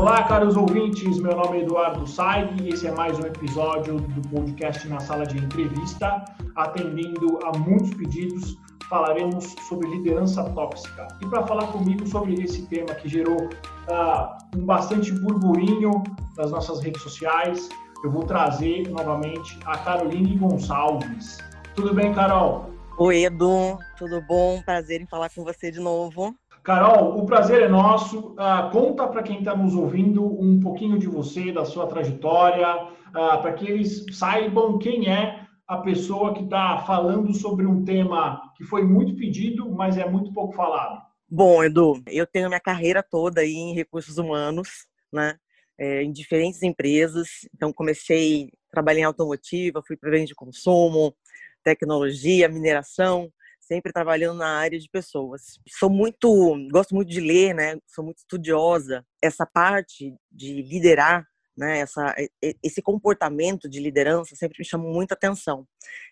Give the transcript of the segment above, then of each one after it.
Olá, caros ouvintes. Meu nome é Eduardo Saig e esse é mais um episódio do podcast na sala de entrevista. Atendendo a muitos pedidos, falaremos sobre liderança tóxica. E para falar comigo sobre esse tema que gerou uh, um bastante burburinho nas nossas redes sociais, eu vou trazer novamente a Caroline Gonçalves. Tudo bem, Carol? Oi, Edu. Tudo bom? Prazer em falar com você de novo. Carol, o prazer é nosso. Uh, conta para quem está nos ouvindo um pouquinho de você, da sua trajetória, uh, para que eles saibam quem é a pessoa que está falando sobre um tema que foi muito pedido, mas é muito pouco falado. Bom, Edu, eu tenho minha carreira toda aí em recursos humanos, né? É, em diferentes empresas. Então, comecei, trabalhei em automotiva, fui para de consumo, tecnologia, mineração, sempre trabalhando na área de pessoas. Sou muito, gosto muito de ler, né? Sou muito estudiosa. Essa parte de liderar, né? Essa, esse comportamento de liderança sempre me chamou muita atenção.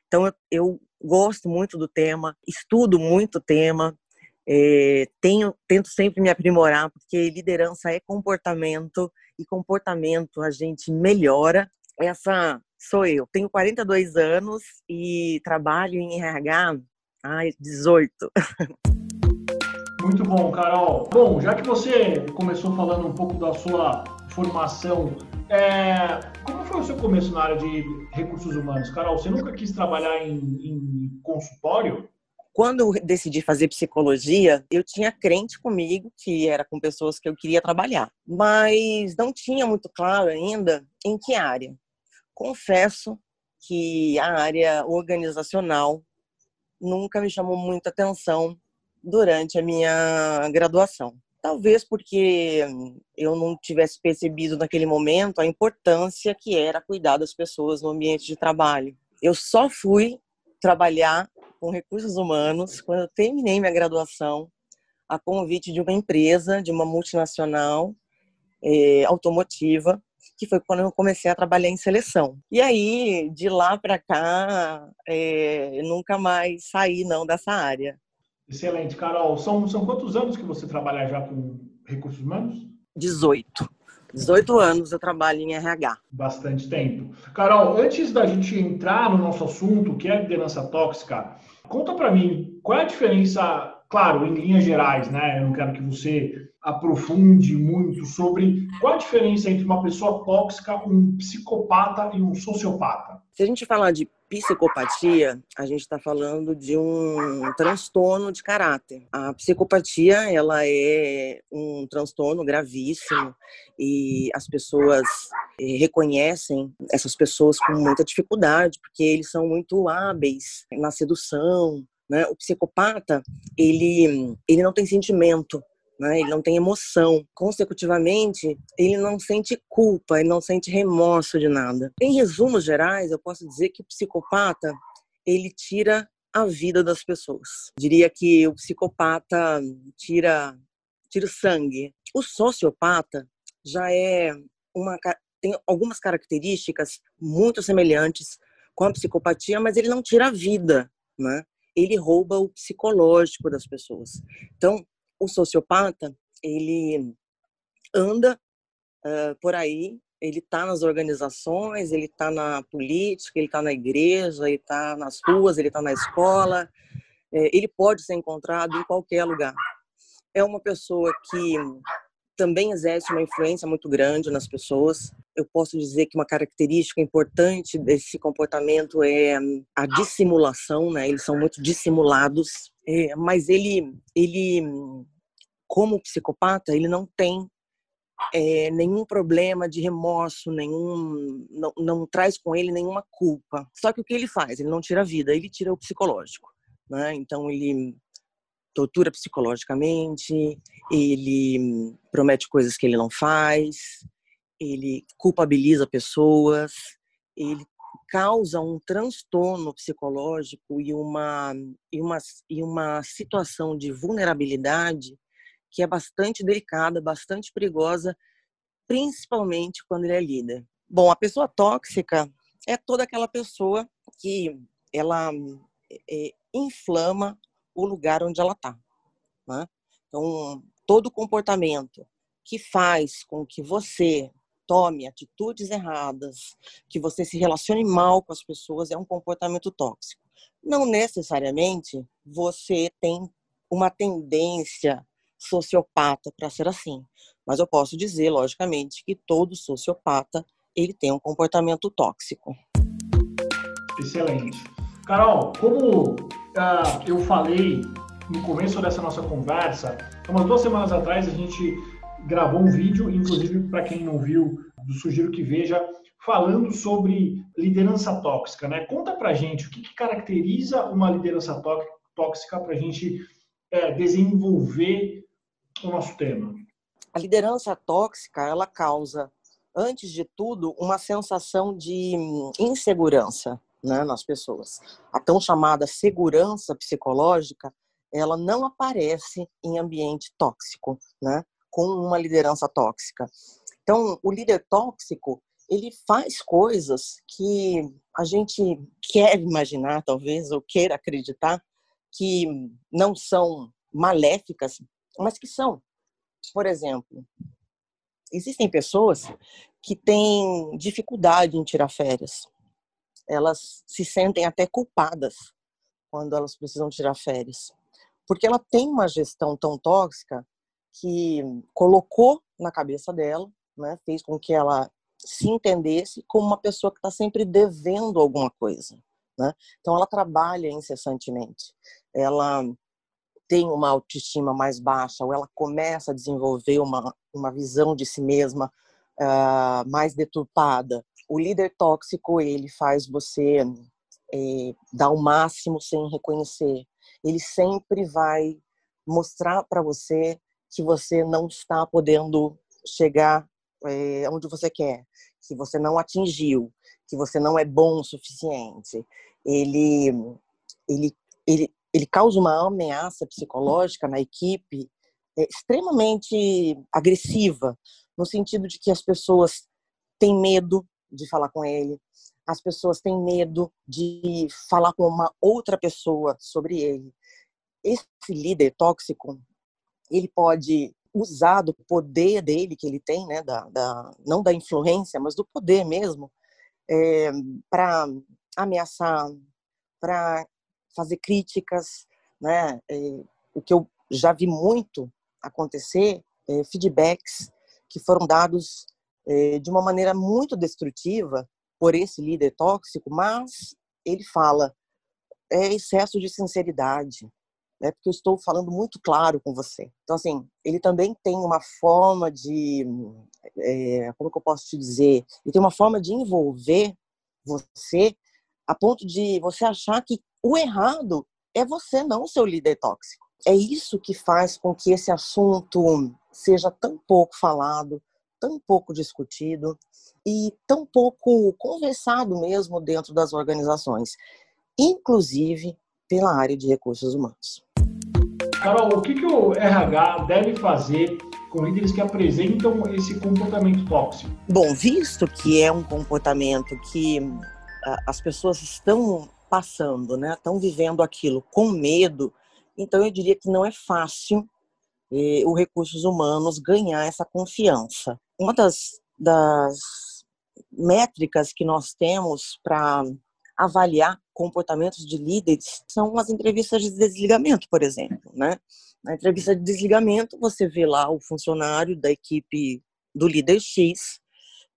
Então eu, eu gosto muito do tema, estudo muito o tema, é, tenho, tento sempre me aprimorar, porque liderança é comportamento e comportamento a gente melhora. Essa sou eu. Tenho 42 anos e trabalho em RH Ai, 18. Muito bom, Carol. Bom, já que você começou falando um pouco da sua formação, é... como foi o seu começo na área de recursos humanos? Carol, você nunca quis trabalhar em, em consultório? Quando eu decidi fazer psicologia, eu tinha crente comigo que era com pessoas que eu queria trabalhar, mas não tinha muito claro ainda em que área. Confesso que a área organizacional nunca me chamou muita atenção durante a minha graduação. Talvez porque eu não tivesse percebido naquele momento a importância que era cuidar das pessoas no ambiente de trabalho. Eu só fui trabalhar com recursos humanos quando eu terminei minha graduação a convite de uma empresa, de uma multinacional é, automotiva, que foi quando eu comecei a trabalhar em seleção. E aí, de lá para cá, é, nunca mais saí não dessa área. Excelente, Carol. São, são quantos anos que você trabalha já com recursos humanos? 18. 18 anos eu trabalho em RH. Bastante tempo. Carol, antes da gente entrar no nosso assunto, que é liderança tóxica, conta para mim qual é a diferença, claro, em linhas gerais, né? Eu não quero que você aprofunde muito sobre qual a diferença entre uma pessoa tóxica, um psicopata e um sociopata. Se a gente falar de psicopatia, a gente está falando de um transtorno de caráter. A psicopatia, ela é um transtorno gravíssimo e as pessoas eh, reconhecem essas pessoas com muita dificuldade, porque eles são muito hábeis na sedução, né? O psicopata, ele, ele não tem sentimento, né? ele não tem emoção. Consecutivamente, ele não sente culpa, ele não sente remorso de nada. Em resumos gerais, eu posso dizer que o psicopata ele tira a vida das pessoas. Diria que o psicopata tira tira o sangue. O sociopata já é uma tem algumas características muito semelhantes com a psicopatia, mas ele não tira a vida, né? Ele rouba o psicológico das pessoas. Então, o sociopata, ele anda uh, por aí, ele está nas organizações, ele está na política, ele está na igreja, ele está nas ruas, ele está na escola, é, ele pode ser encontrado em qualquer lugar. É uma pessoa que também exerce uma influência muito grande nas pessoas. Eu posso dizer que uma característica importante desse comportamento é a dissimulação, né? Eles são muito dissimulados, é, mas ele, ele, como psicopata, ele não tem é, nenhum problema de remorso, nenhum, não, não traz com ele nenhuma culpa. Só que o que ele faz? Ele não tira a vida, ele tira o psicológico. Né? Então ele tortura psicologicamente, ele promete coisas que ele não faz, ele culpabiliza pessoas, ele causa um transtorno psicológico e uma, e uma, e uma situação de vulnerabilidade que é bastante delicada, bastante perigosa, principalmente quando ele é líder. Bom, a pessoa tóxica é toda aquela pessoa que ela é, inflama o lugar onde ela está. Né? Então, todo comportamento que faz com que você tome atitudes erradas, que você se relacione mal com as pessoas, é um comportamento tóxico. Não necessariamente você tem uma tendência sociopata para ser assim, mas eu posso dizer, logicamente, que todo sociopata ele tem um comportamento tóxico. Excelente. Carol, como uh, eu falei no começo dessa nossa conversa, umas duas semanas atrás a gente gravou um vídeo, inclusive para quem não viu, sugiro que veja, falando sobre liderança tóxica. Né? Conta para gente o que, que, caracteriza uma liderança tóxica para a gente é, desenvolver o nosso tema. A liderança tóxica ela causa, antes de tudo, uma sensação de insegurança né, nas pessoas. A tão chamada segurança psicológica ela não aparece em ambiente tóxico, né? Com uma liderança tóxica. Então, o líder tóxico, ele faz coisas que a gente quer imaginar, talvez, ou queira acreditar, que não são maléficas, mas que são. Por exemplo, existem pessoas que têm dificuldade em tirar férias. Elas se sentem até culpadas quando elas precisam tirar férias porque ela tem uma gestão tão tóxica que colocou na cabeça dela, né, fez com que ela se entendesse como uma pessoa que está sempre devendo alguma coisa. Né? Então, ela trabalha incessantemente. Ela tem uma autoestima mais baixa, ou ela começa a desenvolver uma, uma visão de si mesma uh, mais deturpada. O líder tóxico, ele faz você é, dar o máximo sem reconhecer ele sempre vai mostrar para você que você não está podendo chegar é, onde você quer, que você não atingiu, que você não é bom o suficiente. Ele, ele, ele, ele causa uma ameaça psicológica na equipe é, extremamente agressiva, no sentido de que as pessoas têm medo de falar com ele, as pessoas têm medo de falar com uma outra pessoa sobre ele. Esse líder tóxico, ele pode usar do poder dele que ele tem, né, da, da não da influência, mas do poder mesmo, é, eh, para ameaçar, para fazer críticas, né? É, o que eu já vi muito acontecer, é, feedbacks que foram dados de uma maneira muito destrutiva por esse líder tóxico, mas ele fala é excesso de sinceridade, né? Porque eu estou falando muito claro com você. Então assim, ele também tem uma forma de, é, como que eu posso te dizer? Ele tem uma forma de envolver você a ponto de você achar que o errado é você, não o seu líder tóxico. É isso que faz com que esse assunto seja tão pouco falado, tão pouco discutido e tão pouco conversado mesmo dentro das organizações, inclusive pela área de recursos humanos. Carol, o que, que o RH deve fazer com líderes que apresentam esse comportamento tóxico? Bom, visto que é um comportamento que as pessoas estão passando, né, estão vivendo aquilo com medo, então eu diria que não é fácil eh, o recursos humanos ganhar essa confiança. Uma das, das métricas que nós temos para avaliar comportamentos de líderes são as entrevistas de desligamento, por exemplo, né? Na entrevista de desligamento, você vê lá o funcionário da equipe do líder X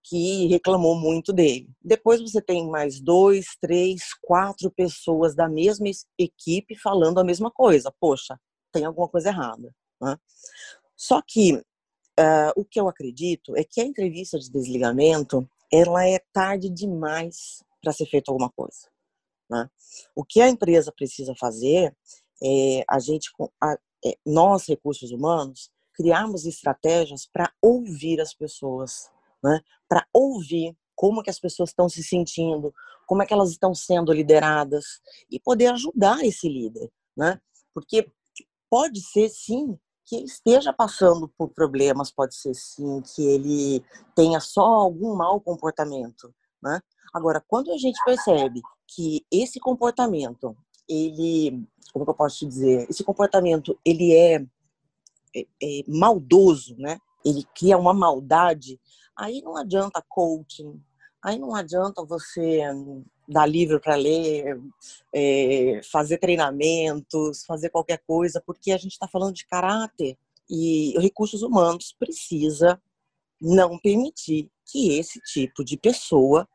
que reclamou muito dele. Depois você tem mais dois, três, quatro pessoas da mesma equipe falando a mesma coisa. Poxa, tem alguma coisa errada. Né? Só que uh, o que eu acredito é que a entrevista de desligamento ela é tarde demais para ser feita alguma coisa. Né? O que a empresa precisa fazer é a gente, a, é, nós recursos humanos, criarmos estratégias para ouvir as pessoas, né? Para ouvir como que as pessoas estão se sentindo, como é que elas estão sendo lideradas e poder ajudar esse líder, né? Porque pode ser sim que ele esteja passando por problemas, pode ser sim que ele tenha só algum mau comportamento, né? Agora, quando a gente percebe que esse comportamento, ele, como eu posso te dizer, esse comportamento ele é é, é, maldoso, né? Ele cria uma maldade. Aí não adianta coaching, aí não adianta você dar livro para ler, é, fazer treinamentos, fazer qualquer coisa, porque a gente está falando de caráter e recursos humanos precisa não permitir que esse tipo de pessoa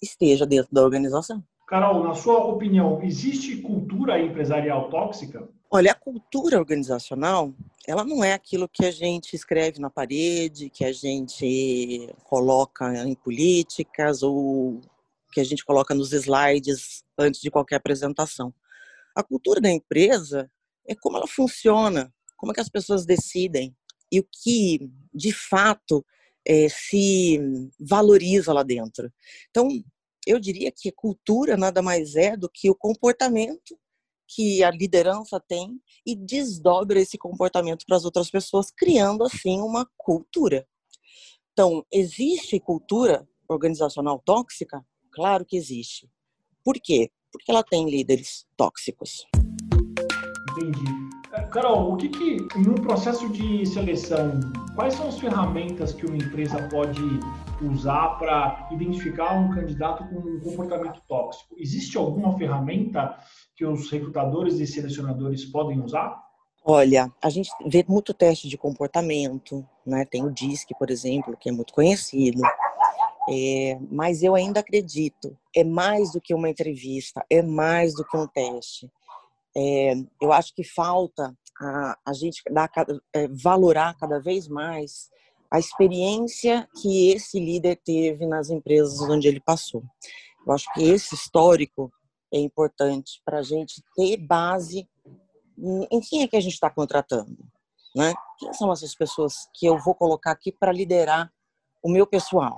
esteja dentro da organização. Carol, na sua opinião, existe cultura empresarial tóxica? Olha, a cultura organizacional, ela não é aquilo que a gente escreve na parede, que a gente coloca em políticas ou que a gente coloca nos slides antes de qualquer apresentação. A cultura da empresa é como ela funciona, como é que as pessoas decidem e o que, de fato, é, se valoriza lá dentro. Então, eu diria que cultura nada mais é do que o comportamento que a liderança tem e desdobra esse comportamento para as outras pessoas, criando assim uma cultura. Então, existe cultura organizacional tóxica? Claro que existe. Por quê? Porque ela tem líderes tóxicos. Entendi. É, Carol, o que, que no processo de seleção, quais são as ferramentas que uma empresa pode usar para identificar um candidato com um comportamento tóxico? Existe alguma ferramenta que os recrutadores e selecionadores podem usar? Olha, a gente vê muito teste de comportamento, né? Tem o DISC, por exemplo, que é muito conhecido. É, mas eu ainda acredito, é mais do que uma entrevista, é mais do que um teste. É, eu acho que falta a, a gente dar, é, valorar cada vez mais a experiência que esse líder teve nas empresas onde ele passou. Eu acho que esse histórico é importante para a gente ter base em quem é que a gente está contratando, né? Quem são essas pessoas que eu vou colocar aqui para liderar o meu pessoal?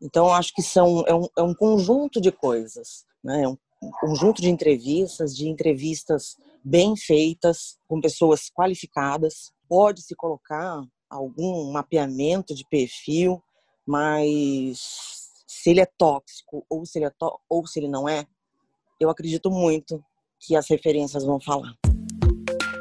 Então, acho que são é um, é um conjunto de coisas, né? É um um conjunto de entrevistas, de entrevistas bem feitas, com pessoas qualificadas. Pode-se colocar algum mapeamento de perfil, mas se ele é tóxico ou se ele, é ou se ele não é, eu acredito muito que as referências vão falar.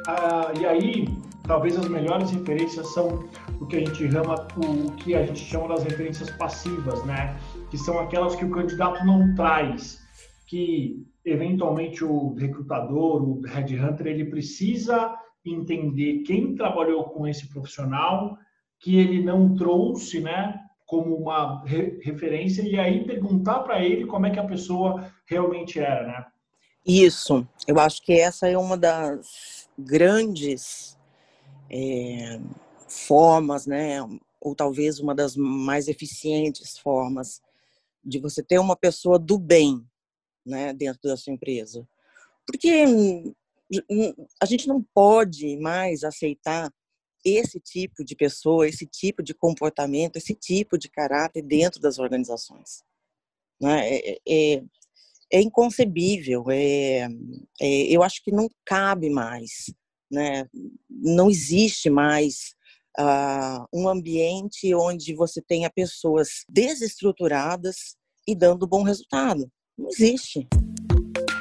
Ah, e aí, talvez as melhores referências são o que a gente chama, o que a gente chama das referências passivas, né? Que são aquelas que o candidato não traz que eventualmente o recrutador, o headhunter, ele precisa entender quem trabalhou com esse profissional que ele não trouxe, né, como uma re referência e aí perguntar para ele como é que a pessoa realmente era, né? Isso, eu acho que essa é uma das grandes é, formas, né, ou talvez uma das mais eficientes formas de você ter uma pessoa do bem, né, dentro da sua empresa. Porque a gente não pode mais aceitar esse tipo de pessoa, esse tipo de comportamento, esse tipo de caráter dentro das organizações. Né? É, é, é, é inconcebível, é, é, eu acho que não cabe mais, né? não existe mais uh, um ambiente onde você tenha pessoas desestruturadas e dando bom resultado. Não existe.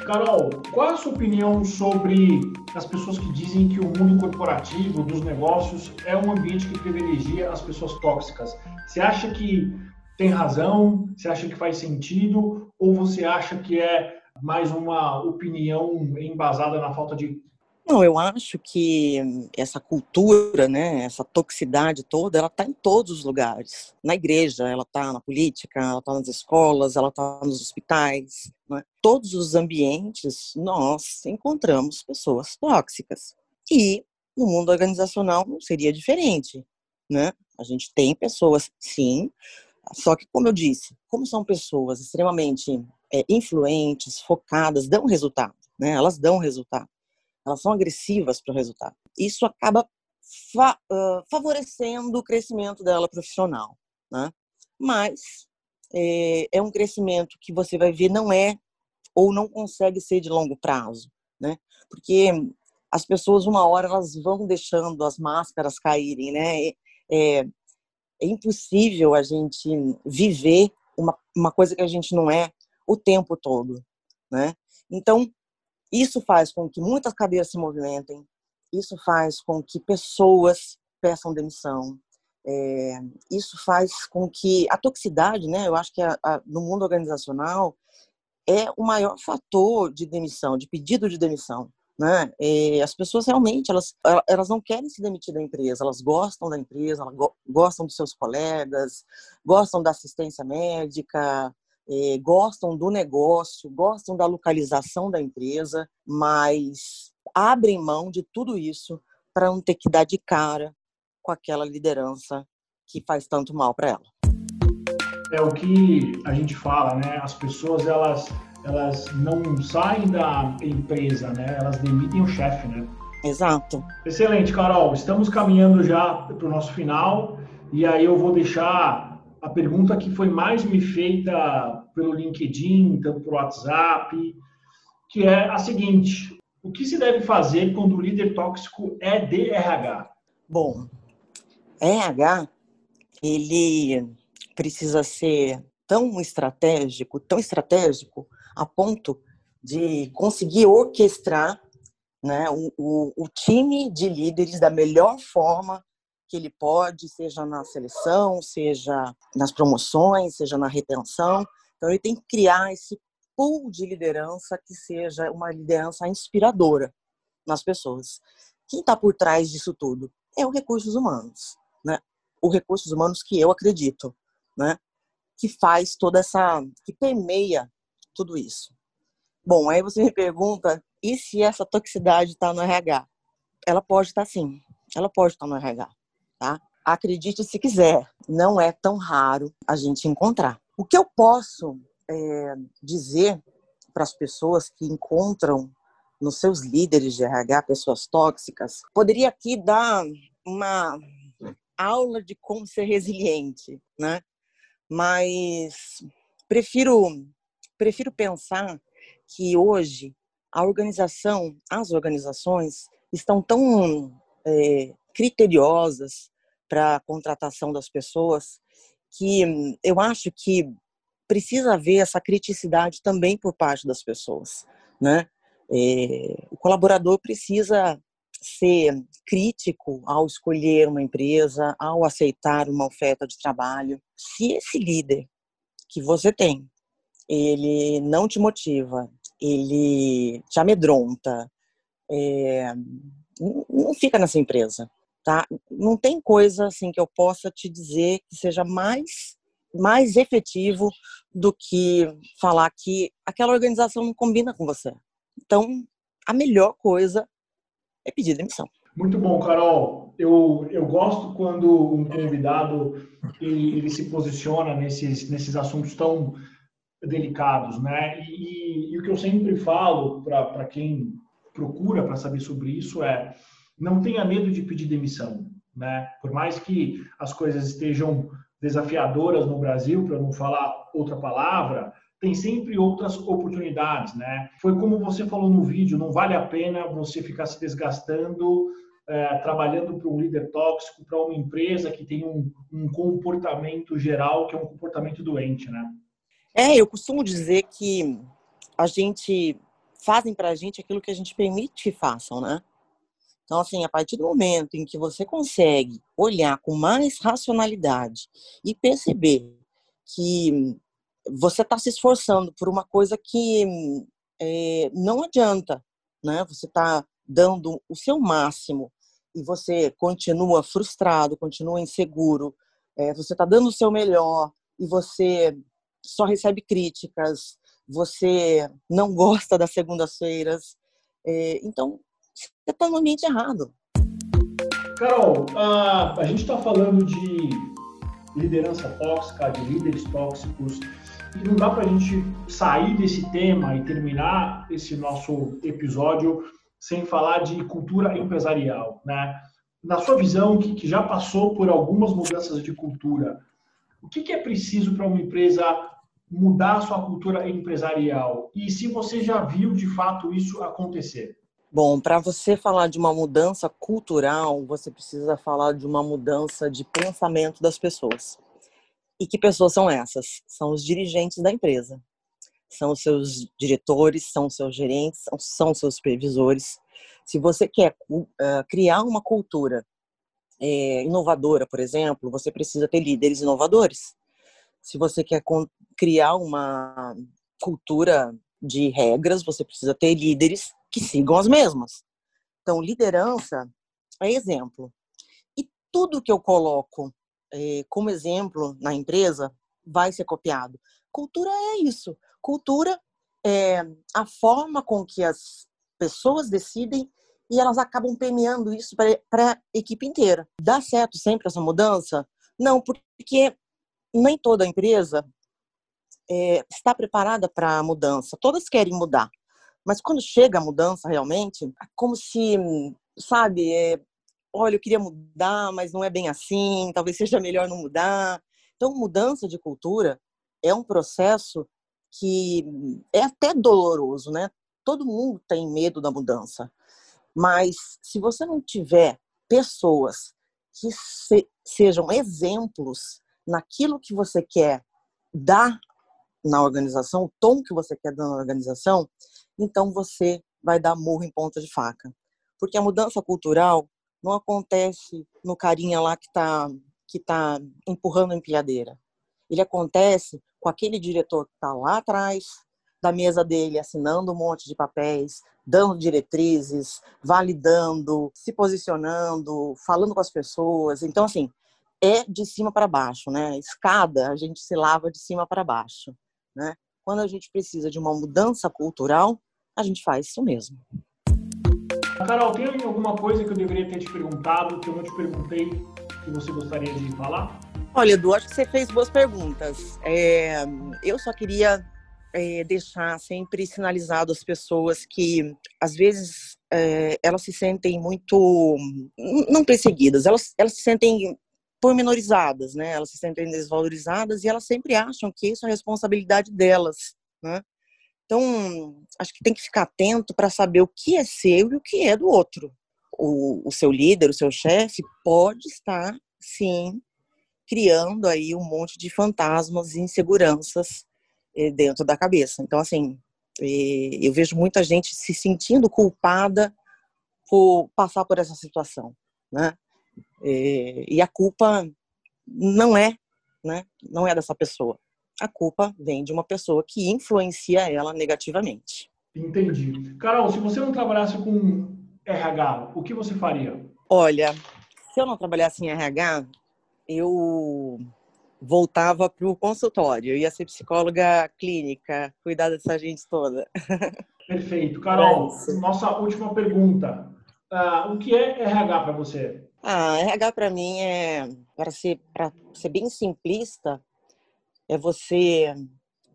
Carol, qual é a sua opinião sobre as pessoas que dizem que o mundo corporativo, dos negócios, é um ambiente que privilegia as pessoas tóxicas? Você acha que tem razão? Você acha que faz sentido? Ou você acha que é mais uma opinião embasada na falta de não, eu acho que essa cultura, né, essa toxicidade toda, ela está em todos os lugares. Na igreja, ela está na política, ela está nas escolas, ela está nos hospitais. Né? Todos os ambientes, nós encontramos pessoas tóxicas. E no mundo organizacional não seria diferente. Né? A gente tem pessoas, sim, só que, como eu disse, como são pessoas extremamente é, influentes, focadas, dão resultado. Né? Elas dão resultado elas são agressivas para o resultado. Isso acaba fa uh, favorecendo o crescimento dela profissional, né? Mas é, é um crescimento que você vai ver não é ou não consegue ser de longo prazo, né? Porque as pessoas uma hora elas vão deixando as máscaras caírem, né? É, é, impossível a gente viver uma, uma coisa que a gente não é o tempo todo, né? Então isso faz com que muitas cadeiras se movimentem, isso faz com que pessoas peçam demissão. É, isso faz com que a toxicidade, né? Eu acho que a, a, no mundo organizacional é o maior fator de demissão, de pedido de demissão. Né? E as pessoas realmente elas, elas não querem se demitir da empresa, elas gostam da empresa, elas gostam dos seus colegas, gostam da assistência médica, gostam do negócio, gostam da localização da empresa, mas abrem mão de tudo isso para não ter que dar de cara com aquela liderança que faz tanto mal para ela. É o que a gente fala, né? As pessoas elas elas não saem da empresa, né? Elas demitem o chefe, né? Exato. Excelente, Carol. Estamos caminhando já para o nosso final e aí eu vou deixar a pergunta que foi mais me feita pelo LinkedIn, tanto pelo WhatsApp, que é a seguinte: o que se deve fazer quando o líder tóxico é DRH? Bom, RH ele precisa ser tão estratégico, tão estratégico a ponto de conseguir orquestrar né, o, o, o time de líderes da melhor forma que ele pode, seja na seleção, seja nas promoções, seja na retenção. Então, ele tem que criar esse pool de liderança que seja uma liderança inspiradora nas pessoas. Quem está por trás disso tudo? É o recursos humanos, né? O recursos humanos que eu acredito, né? Que faz toda essa, que permeia tudo isso. Bom, aí você me pergunta, e se essa toxicidade está no RH? Ela pode estar tá, sim, ela pode estar tá no RH, tá? Acredite se quiser, não é tão raro a gente encontrar. O que eu posso é, dizer para as pessoas que encontram nos seus líderes de RH pessoas tóxicas, poderia aqui dar uma aula de como ser resiliente, né? Mas prefiro prefiro pensar que hoje a organização, as organizações estão tão é, criteriosas para a contratação das pessoas que eu acho que precisa haver essa criticidade também por parte das pessoas, né? É, o colaborador precisa ser crítico ao escolher uma empresa, ao aceitar uma oferta de trabalho. Se esse líder que você tem ele não te motiva, ele te amedronta, é, não fica nessa empresa, tá? Não tem coisa assim que eu possa te dizer que seja mais mais efetivo do que falar que aquela organização não combina com você. Então, a melhor coisa é pedir demissão. Muito bom, Carol. Eu, eu gosto quando um convidado ele, ele se posiciona nesses, nesses assuntos tão delicados, né? E, e, o que eu sempre falo para quem procura para saber sobre isso é não tenha medo de pedir demissão, né? Por mais que as coisas estejam desafiadoras no Brasil, para não falar outra palavra, tem sempre outras oportunidades, né? Foi como você falou no vídeo, não vale a pena você ficar se desgastando é, trabalhando para um líder tóxico, para uma empresa que tem um, um comportamento geral que é um comportamento doente, né? É, eu costumo dizer que a gente fazem para a gente aquilo que a gente permite que façam, né? Então, assim, a partir do momento em que você consegue olhar com mais racionalidade e perceber que você está se esforçando por uma coisa que é, não adianta, né? Você está dando o seu máximo e você continua frustrado, continua inseguro, é, você está dando o seu melhor e você só recebe críticas, você não gosta das segundas-feiras. É, então, no ambiente errado. Carol, a, a gente está falando de liderança tóxica, de líderes tóxicos, e não dá para a gente sair desse tema e terminar esse nosso episódio sem falar de cultura empresarial, né? Na sua visão, que, que já passou por algumas mudanças de cultura, o que, que é preciso para uma empresa mudar sua cultura empresarial? E se você já viu de fato isso acontecer? Bom, para você falar de uma mudança cultural, você precisa falar de uma mudança de pensamento das pessoas. E que pessoas são essas? São os dirigentes da empresa. são os seus diretores, são os seus gerentes, são, os seus supervisores. Se você quer uh, criar uma cultura é, inovadora, por exemplo, você precisa ter líderes inovadores. Se você quer criar uma cultura de regras, você precisa ter líderes que sigam as mesmas. Então, liderança é exemplo. E tudo que eu coloco é, como exemplo na empresa vai ser copiado. Cultura é isso. Cultura é a forma com que as pessoas decidem e elas acabam permeando isso para a equipe inteira. Dá certo sempre essa mudança? Não, porque nem toda empresa é, está preparada para a mudança. Todas querem mudar. Mas quando chega a mudança realmente, é como se, sabe, é, olha, eu queria mudar, mas não é bem assim, talvez seja melhor não mudar. Então, mudança de cultura é um processo que é até doloroso, né? Todo mundo tem medo da mudança. Mas se você não tiver pessoas que se, sejam exemplos naquilo que você quer dar na organização, o tom que você quer dar na organização, então você vai dar murro em ponta de faca. Porque a mudança cultural não acontece no carinha lá que está que tá empurrando a empilhadeira. Ele acontece com aquele diretor que está lá atrás da mesa dele, assinando um monte de papéis, dando diretrizes, validando, se posicionando, falando com as pessoas. Então, assim, é de cima para baixo, né? Escada, a gente se lava de cima para baixo, né? Quando a gente precisa de uma mudança cultural, a gente faz isso mesmo. Carol, tem alguma coisa que eu deveria ter te perguntado, que eu não te perguntei, que você gostaria de falar? Olha, Edu, acho que você fez boas perguntas. É, eu só queria é, deixar sempre sinalizado as pessoas que, às vezes, é, elas se sentem muito, não perseguidas, elas, elas se sentem pormenorizadas, né? Elas se sentem desvalorizadas e elas sempre acham que isso é responsabilidade delas, né? Então, acho que tem que ficar atento para saber o que é seu e o que é do outro. O, o seu líder, o seu chefe, pode estar, sim, criando aí um monte de fantasmas e inseguranças eh, dentro da cabeça. Então, assim, eh, eu vejo muita gente se sentindo culpada por passar por essa situação, né? Eh, e a culpa não é, né? Não é dessa pessoa a culpa vem de uma pessoa que influencia ela negativamente. Entendi. Carol, se você não trabalhasse com RH, o que você faria? Olha, se eu não trabalhasse em RH, eu voltava para o consultório. Eu ia ser psicóloga clínica, cuidar dessa gente toda. Perfeito. Carol, é nossa última pergunta. Uh, o que é RH para você? Ah, RH para mim é, para ser, ser bem simplista, é você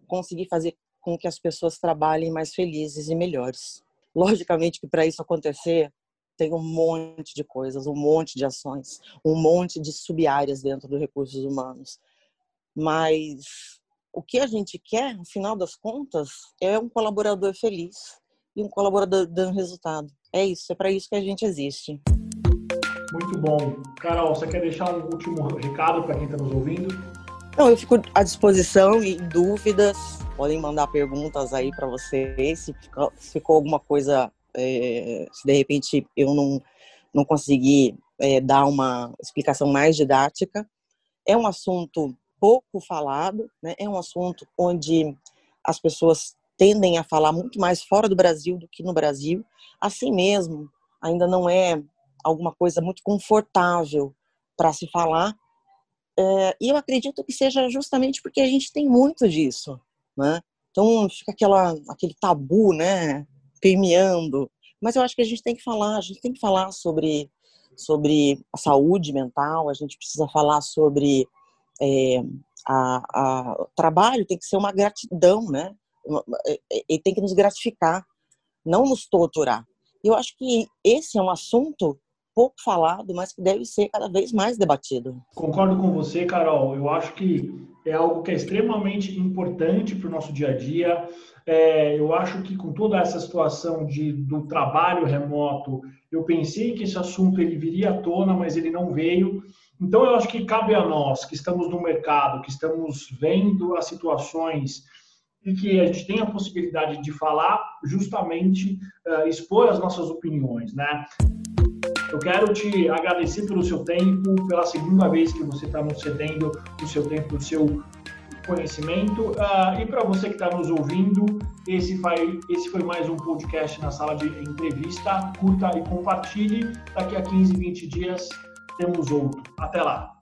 conseguir fazer com que as pessoas trabalhem mais felizes e melhores. Logicamente que para isso acontecer, tem um monte de coisas, um monte de ações, um monte de sub-áreas dentro dos recursos humanos. Mas o que a gente quer, no final das contas, é um colaborador feliz e um colaborador dando resultado. É isso, é para isso que a gente existe. Muito bom. Carol, você quer deixar um último recado para quem está nos ouvindo? Não, eu fico à disposição e dúvidas, podem mandar perguntas aí para vocês. Se ficou, alguma coisa, é, se de repente eu não, não consegui é, dar uma explicação mais didática. É um assunto pouco falado, né? é um assunto onde as pessoas tendem a falar muito mais fora do Brasil do que no Brasil. Assim mesmo, ainda não é alguma coisa muito confortável para se falar, é, e eu acredito que seja justamente porque a gente tem muito disso, né? Então fica aquela, aquele tabu, né, permeando. Mas eu acho que a gente tem que falar, a gente tem que falar sobre, sobre a saúde mental, a gente precisa falar sobre é, a, a, o trabalho tem que ser uma gratidão, né? Ele tem que nos gratificar, não nos torturar. Eu acho que esse é um assunto pouco falado, mas que deve ser cada vez mais debatido. Concordo com você, Carol. Eu acho que é algo que é extremamente importante para o nosso dia a dia. É, eu acho que com toda essa situação de, do trabalho remoto, eu pensei que esse assunto ele viria à tona, mas ele não veio. Então, eu acho que cabe a nós, que estamos no mercado, que estamos vendo as situações e que a gente tem a possibilidade de falar, justamente uh, expor as nossas opiniões, né? Eu quero te agradecer pelo seu tempo, pela segunda vez que você está nos cedendo o seu tempo, o seu conhecimento. Uh, e para você que está nos ouvindo, esse foi, esse foi mais um podcast na sala de entrevista. Curta e compartilhe. Daqui a 15, 20 dias temos outro. Até lá!